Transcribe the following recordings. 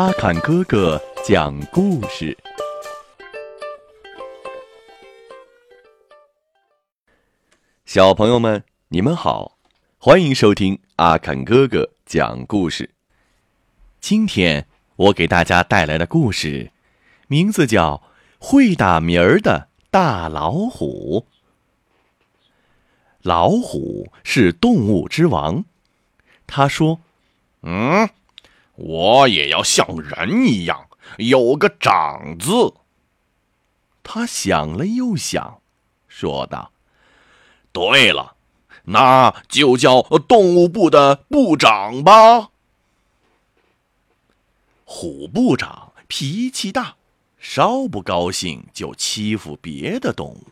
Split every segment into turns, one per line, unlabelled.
阿坎哥哥讲故事。小朋友们，你们好，欢迎收听阿坎哥哥讲故事。今天我给大家带来的故事，名字叫《会打鸣儿的大老虎》。老虎是动物之王，他说：“
嗯。”我也要像人一样有个长字。
他想了又想，说道：“
对了，那就叫动物部的部长吧。”
虎部长脾气大，稍不高兴就欺负别的动物，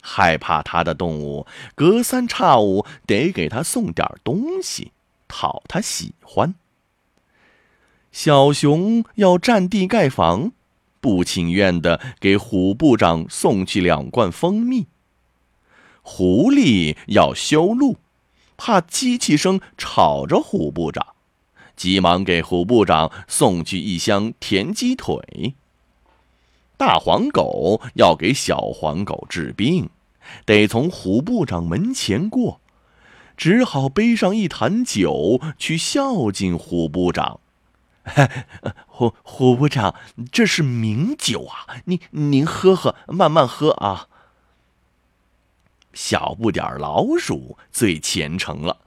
害怕他的动物隔三差五得给他送点东西，讨他喜欢。小熊要占地盖房，不情愿的给虎部长送去两罐蜂蜜。狐狸要修路，怕机器声吵着虎部长，急忙给虎部长送去一箱甜鸡腿。大黄狗要给小黄狗治病，得从虎部长门前过，只好背上一坛酒去孝敬虎部长。虎虎部长，这是名酒啊！您您喝喝，慢慢喝啊。小不点老鼠最虔诚了，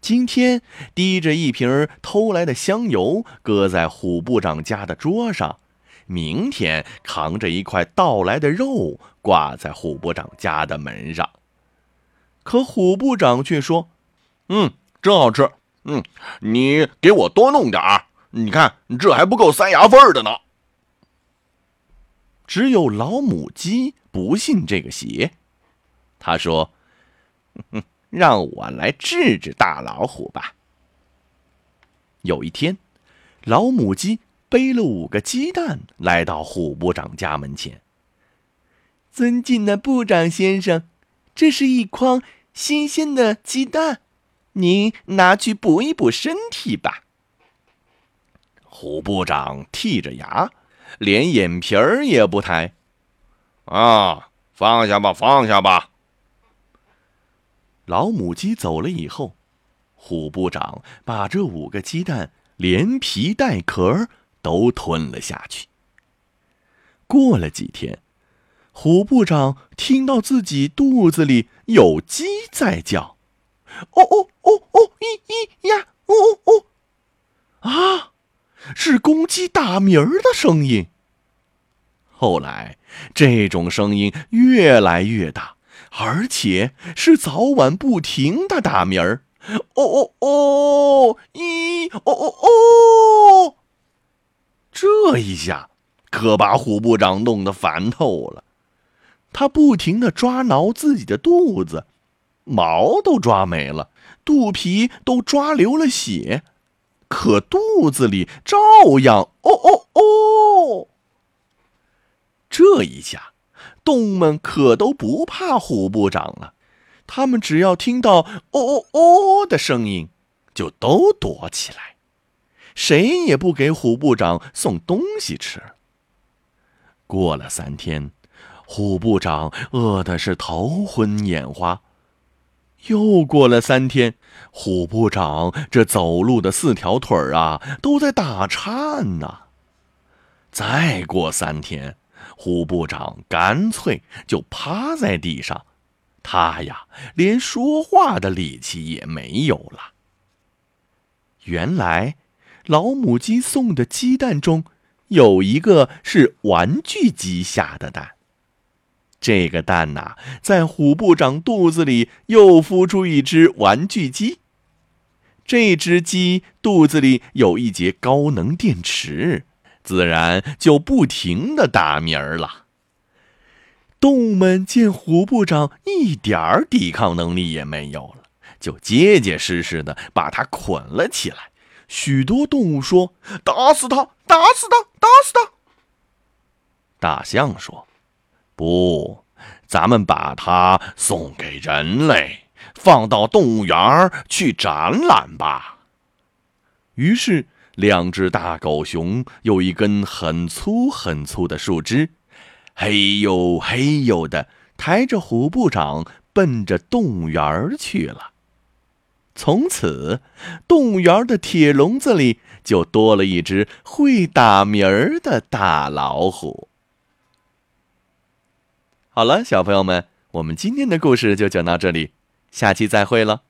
今天提着一瓶偷来的香油，搁在虎部长家的桌上；明天扛着一块盗来的肉，挂在虎部长家的门上。可虎部长却说：“
嗯，真好吃。嗯，你给我多弄点儿。”你看，这还不够塞牙缝的呢。
只有老母鸡不信这个邪，他说：“让我来治治大老虎吧。”有一天，老母鸡背了五个鸡蛋来到虎部长家门前。尊敬的部长先生，这是一筐新鲜的鸡蛋，您拿去补一补身体吧。虎部长剔着牙，连眼皮儿也不抬。
啊，放下吧，放下吧。
老母鸡走了以后，虎部长把这五个鸡蛋连皮带壳都吞了下去。过了几天，虎部长听到自己肚子里有鸡在叫：“哦哦哦哦，咦咦呀，哦哦哦，啊！”是公鸡打鸣儿的声音。后来，这种声音越来越大，而且是早晚不停的打鸣儿。哦哦哦！咦！哦哦哦！这一下可把虎部长弄得烦透了。他不停的抓挠自己的肚子，毛都抓没了，肚皮都抓流了血。可肚子里照样哦哦哦！这一下，动物们可都不怕虎部长了。他们只要听到哦哦哦的声音，就都躲起来，谁也不给虎部长送东西吃。过了三天，虎部长饿的是头昏眼花。又过了三天，虎部长这走路的四条腿儿啊，都在打颤呢。再过三天，虎部长干脆就趴在地上，他呀，连说话的力气也没有了。原来，老母鸡送的鸡蛋中，有一个是玩具鸡下的蛋。这个蛋呐，在虎部长肚子里又孵出一只玩具鸡。这只鸡肚子里有一节高能电池，自然就不停的打鸣儿了。动物们见虎部长一点儿抵抗能力也没有了，就结结实实的把它捆了起来。许多动物说：“
打死他！打死他！打死他！”
大象说。不，咱们把它送给人类，放到动物园去展览吧。于是，两只大狗熊有一根很粗很粗的树枝，嘿呦嘿呦的抬着虎部长奔着动物园去了。从此，动物园的铁笼子里就多了一只会打鸣儿的大老虎。好了，小朋友们，我们今天的故事就讲到这里，下期再会了。